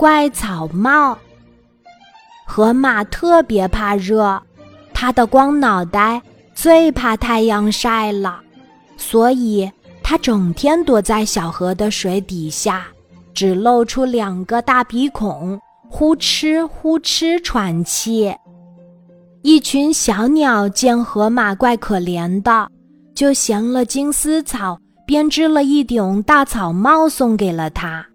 怪草帽。河马特别怕热，它的光脑袋最怕太阳晒了，所以它整天躲在小河的水底下，只露出两个大鼻孔，呼哧呼哧喘气。一群小鸟见河马怪可怜的，就衔了金丝草，编织了一顶大草帽送给了他。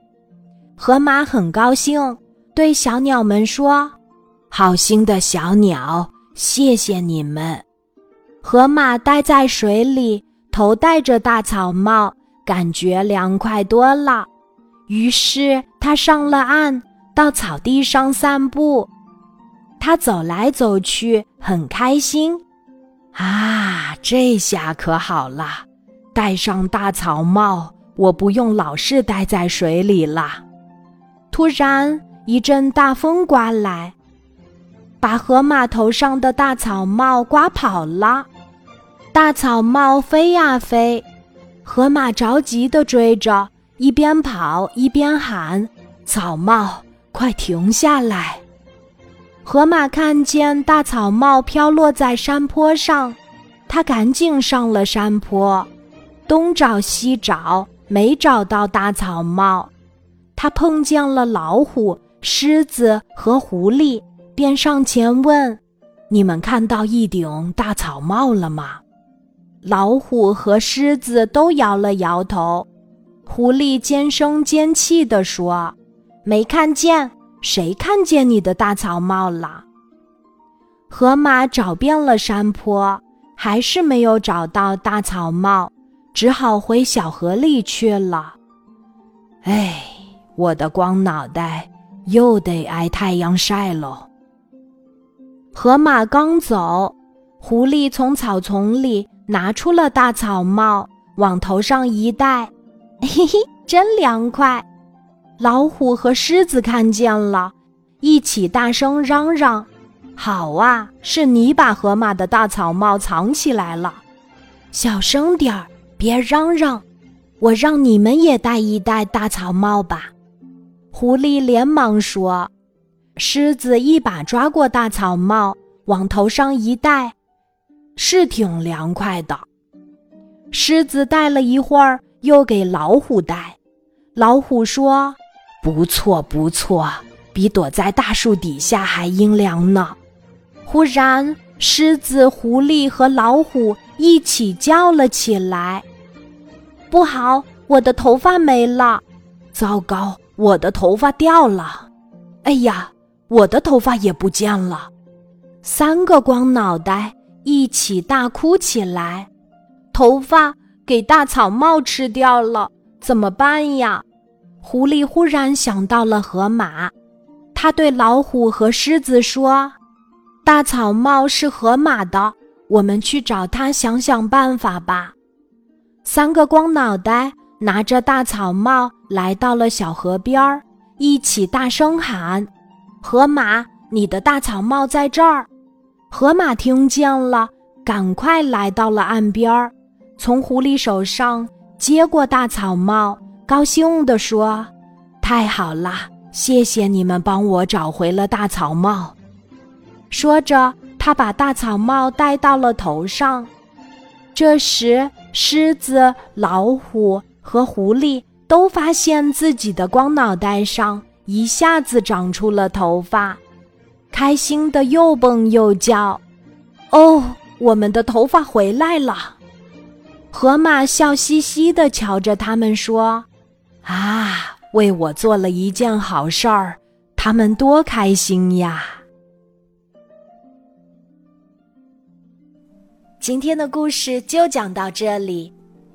河马很高兴，对小鸟们说：“好心的小鸟，谢谢你们。”河马待在水里，头戴着大草帽，感觉凉快多了。于是他上了岸，到草地上散步。他走来走去，很开心。啊，这下可好了，戴上大草帽，我不用老是待在水里了。突然，一阵大风刮来，把河马头上的大草帽刮跑了。大草帽飞呀飞，河马着急地追着，一边跑一边喊：“草帽，快停下来！”河马看见大草帽飘落在山坡上，它赶紧上了山坡，东找西找，没找到大草帽。他碰见了老虎、狮子和狐狸，便上前问：“你们看到一顶大草帽了吗？”老虎和狮子都摇了摇头，狐狸尖声尖气地说：“没看见。”谁看见你的大草帽了？河马找遍了山坡，还是没有找到大草帽，只好回小河里去了。哎，我的光脑袋又得挨太阳晒喽。河马刚走，狐狸从草丛里拿出了大草帽，往头上一戴，嘿嘿，真凉快。老虎和狮子看见了，一起大声嚷嚷：“好啊，是你把河马的大草帽藏起来了！小声点儿，别嚷嚷，我让你们也戴一戴大草帽吧。”狐狸连忙说。狮子一把抓过大草帽，往头上一戴，是挺凉快的。狮子戴了一会儿，又给老虎戴。老虎说。不错，不错，比躲在大树底下还阴凉呢。忽然，狮子、狐狸和老虎一起叫了起来：“不好，我的头发没了！糟糕，我的头发掉了！哎呀，我的头发也不见了！”三个光脑袋一起大哭起来：“头发给大草帽吃掉了，怎么办呀？”狐狸忽然想到了河马，他对老虎和狮子说：“大草帽是河马的，我们去找他想想办法吧。”三个光脑袋拿着大草帽来到了小河边儿，一起大声喊：“河马，你的大草帽在这儿！”河马听见了，赶快来到了岸边儿，从狐狸手上接过大草帽。高兴地说：“太好了，谢谢你们帮我找回了大草帽。”说着，他把大草帽戴到了头上。这时，狮子、老虎和狐狸都发现自己的光脑袋上一下子长出了头发，开心的又蹦又叫：“哦，我们的头发回来了！”河马笑嘻嘻地瞧着他们说。啊，为我做了一件好事儿，他们多开心呀！今天的故事就讲到这里，